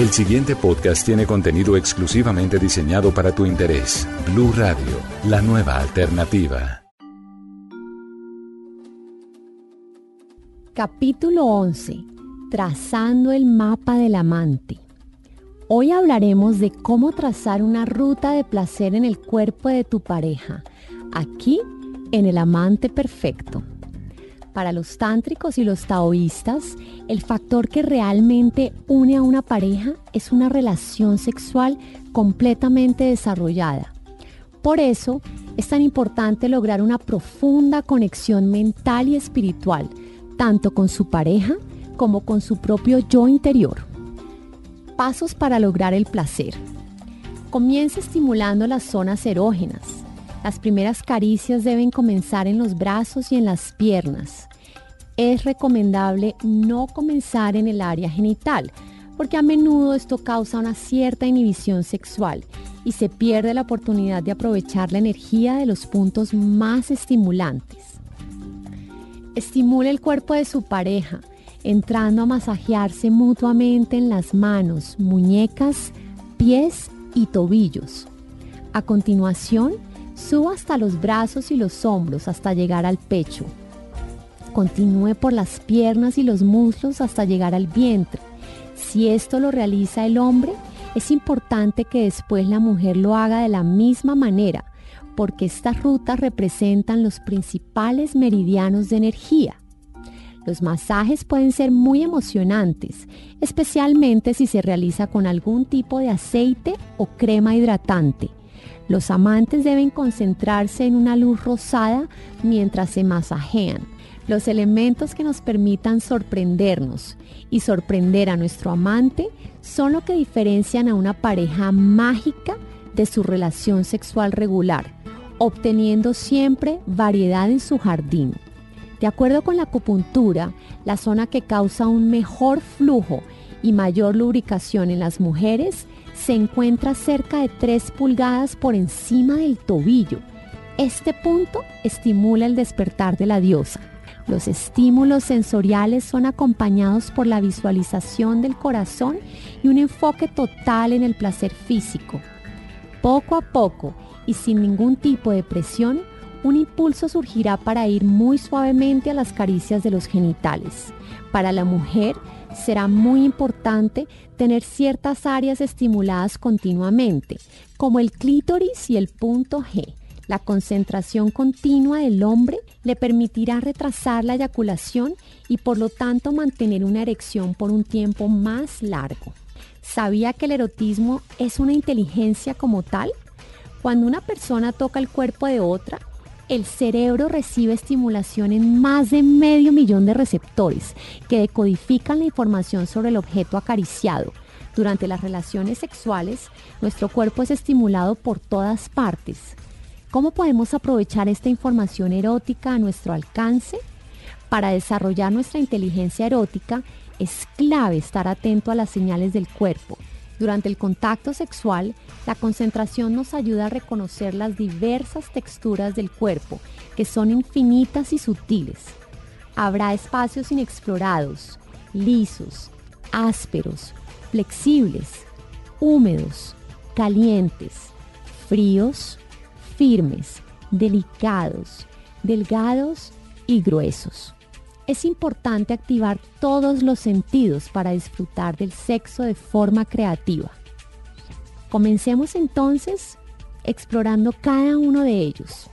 El siguiente podcast tiene contenido exclusivamente diseñado para tu interés. Blue Radio, la nueva alternativa. Capítulo 11. Trazando el mapa del amante. Hoy hablaremos de cómo trazar una ruta de placer en el cuerpo de tu pareja, aquí en el amante perfecto. Para los tántricos y los taoístas, el factor que realmente une a una pareja es una relación sexual completamente desarrollada. Por eso es tan importante lograr una profunda conexión mental y espiritual, tanto con su pareja como con su propio yo interior. Pasos para lograr el placer. Comienza estimulando las zonas erógenas, las primeras caricias deben comenzar en los brazos y en las piernas. Es recomendable no comenzar en el área genital, porque a menudo esto causa una cierta inhibición sexual y se pierde la oportunidad de aprovechar la energía de los puntos más estimulantes. Estimule el cuerpo de su pareja, entrando a masajearse mutuamente en las manos, muñecas, pies y tobillos. A continuación, Suba hasta los brazos y los hombros hasta llegar al pecho. Continúe por las piernas y los muslos hasta llegar al vientre. Si esto lo realiza el hombre, es importante que después la mujer lo haga de la misma manera, porque estas rutas representan los principales meridianos de energía. Los masajes pueden ser muy emocionantes, especialmente si se realiza con algún tipo de aceite o crema hidratante los amantes deben concentrarse en una luz rosada mientras se masajean. Los elementos que nos permitan sorprendernos y sorprender a nuestro amante son lo que diferencian a una pareja mágica de su relación sexual regular, obteniendo siempre variedad en su jardín. De acuerdo con la acupuntura, la zona que causa un mejor flujo y mayor lubricación en las mujeres se encuentra cerca de 3 pulgadas por encima del tobillo. Este punto estimula el despertar de la diosa. Los estímulos sensoriales son acompañados por la visualización del corazón y un enfoque total en el placer físico. Poco a poco y sin ningún tipo de presión, un impulso surgirá para ir muy suavemente a las caricias de los genitales. Para la mujer, será muy importante tener ciertas áreas estimuladas continuamente, como el clítoris y el punto G. La concentración continua del hombre le permitirá retrasar la eyaculación y por lo tanto mantener una erección por un tiempo más largo. ¿Sabía que el erotismo es una inteligencia como tal? Cuando una persona toca el cuerpo de otra, el cerebro recibe estimulación en más de medio millón de receptores que decodifican la información sobre el objeto acariciado. Durante las relaciones sexuales, nuestro cuerpo es estimulado por todas partes. ¿Cómo podemos aprovechar esta información erótica a nuestro alcance? Para desarrollar nuestra inteligencia erótica es clave estar atento a las señales del cuerpo durante el contacto sexual, la concentración nos ayuda a reconocer las diversas texturas del cuerpo, que son infinitas y sutiles. Habrá espacios inexplorados, lisos, ásperos, flexibles, húmedos, calientes, fríos, firmes, delicados, delgados y gruesos. Es importante activar todos los sentidos para disfrutar del sexo de forma creativa. Comencemos entonces explorando cada uno de ellos.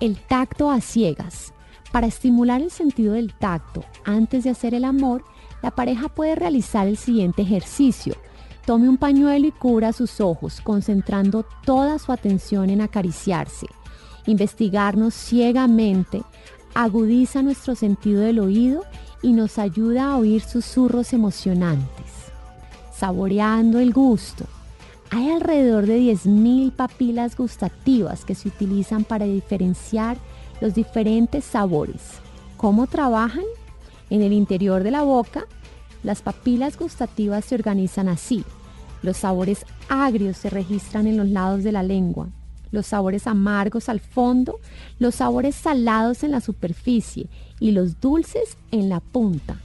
El tacto a ciegas. Para estimular el sentido del tacto antes de hacer el amor, la pareja puede realizar el siguiente ejercicio. Tome un pañuelo y cubra sus ojos, concentrando toda su atención en acariciarse. Investigarnos ciegamente agudiza nuestro sentido del oído y nos ayuda a oír susurros emocionantes. Saboreando el gusto. Hay alrededor de 10.000 papilas gustativas que se utilizan para diferenciar los diferentes sabores. ¿Cómo trabajan? En el interior de la boca, las papilas gustativas se organizan así. Los sabores agrios se registran en los lados de la lengua, los sabores amargos al fondo, los sabores salados en la superficie y los dulces en la punta.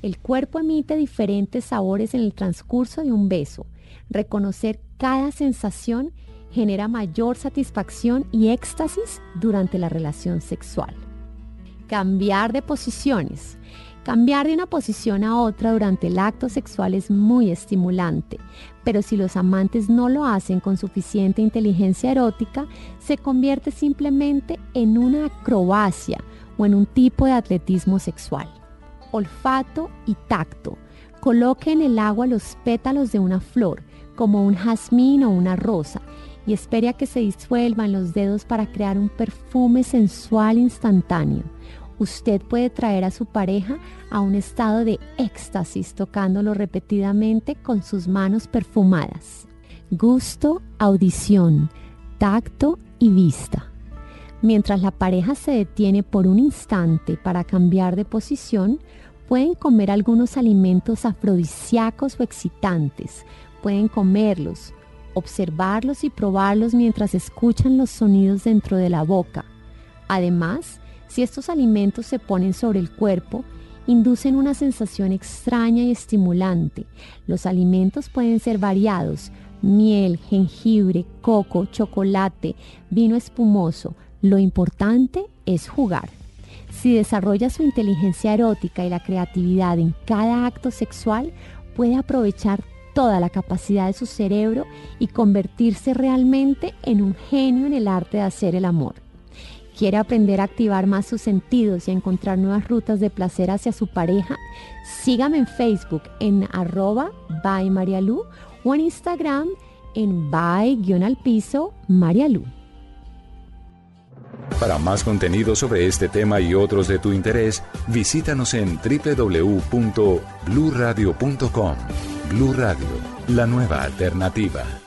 El cuerpo emite diferentes sabores en el transcurso de un beso. Reconocer cada sensación genera mayor satisfacción y éxtasis durante la relación sexual. Cambiar de posiciones. Cambiar de una posición a otra durante el acto sexual es muy estimulante, pero si los amantes no lo hacen con suficiente inteligencia erótica, se convierte simplemente en una acrobacia o en un tipo de atletismo sexual. Olfato y tacto. Coloque en el agua los pétalos de una flor, como un jazmín o una rosa, y espere a que se disuelvan los dedos para crear un perfume sensual instantáneo usted puede traer a su pareja a un estado de éxtasis tocándolo repetidamente con sus manos perfumadas. Gusto, audición, tacto y vista. Mientras la pareja se detiene por un instante para cambiar de posición, pueden comer algunos alimentos afrodisíacos o excitantes. Pueden comerlos, observarlos y probarlos mientras escuchan los sonidos dentro de la boca. Además, si estos alimentos se ponen sobre el cuerpo, inducen una sensación extraña y estimulante. Los alimentos pueden ser variados, miel, jengibre, coco, chocolate, vino espumoso. Lo importante es jugar. Si desarrolla su inteligencia erótica y la creatividad en cada acto sexual, puede aprovechar toda la capacidad de su cerebro y convertirse realmente en un genio en el arte de hacer el amor quiere aprender a activar más sus sentidos y a encontrar nuevas rutas de placer hacia su pareja, sígame en Facebook en arroba by o en Instagram en. Para más contenido sobre este tema y otros de tu interés, visítanos en www.bluradio.com. Blu Radio, la nueva alternativa.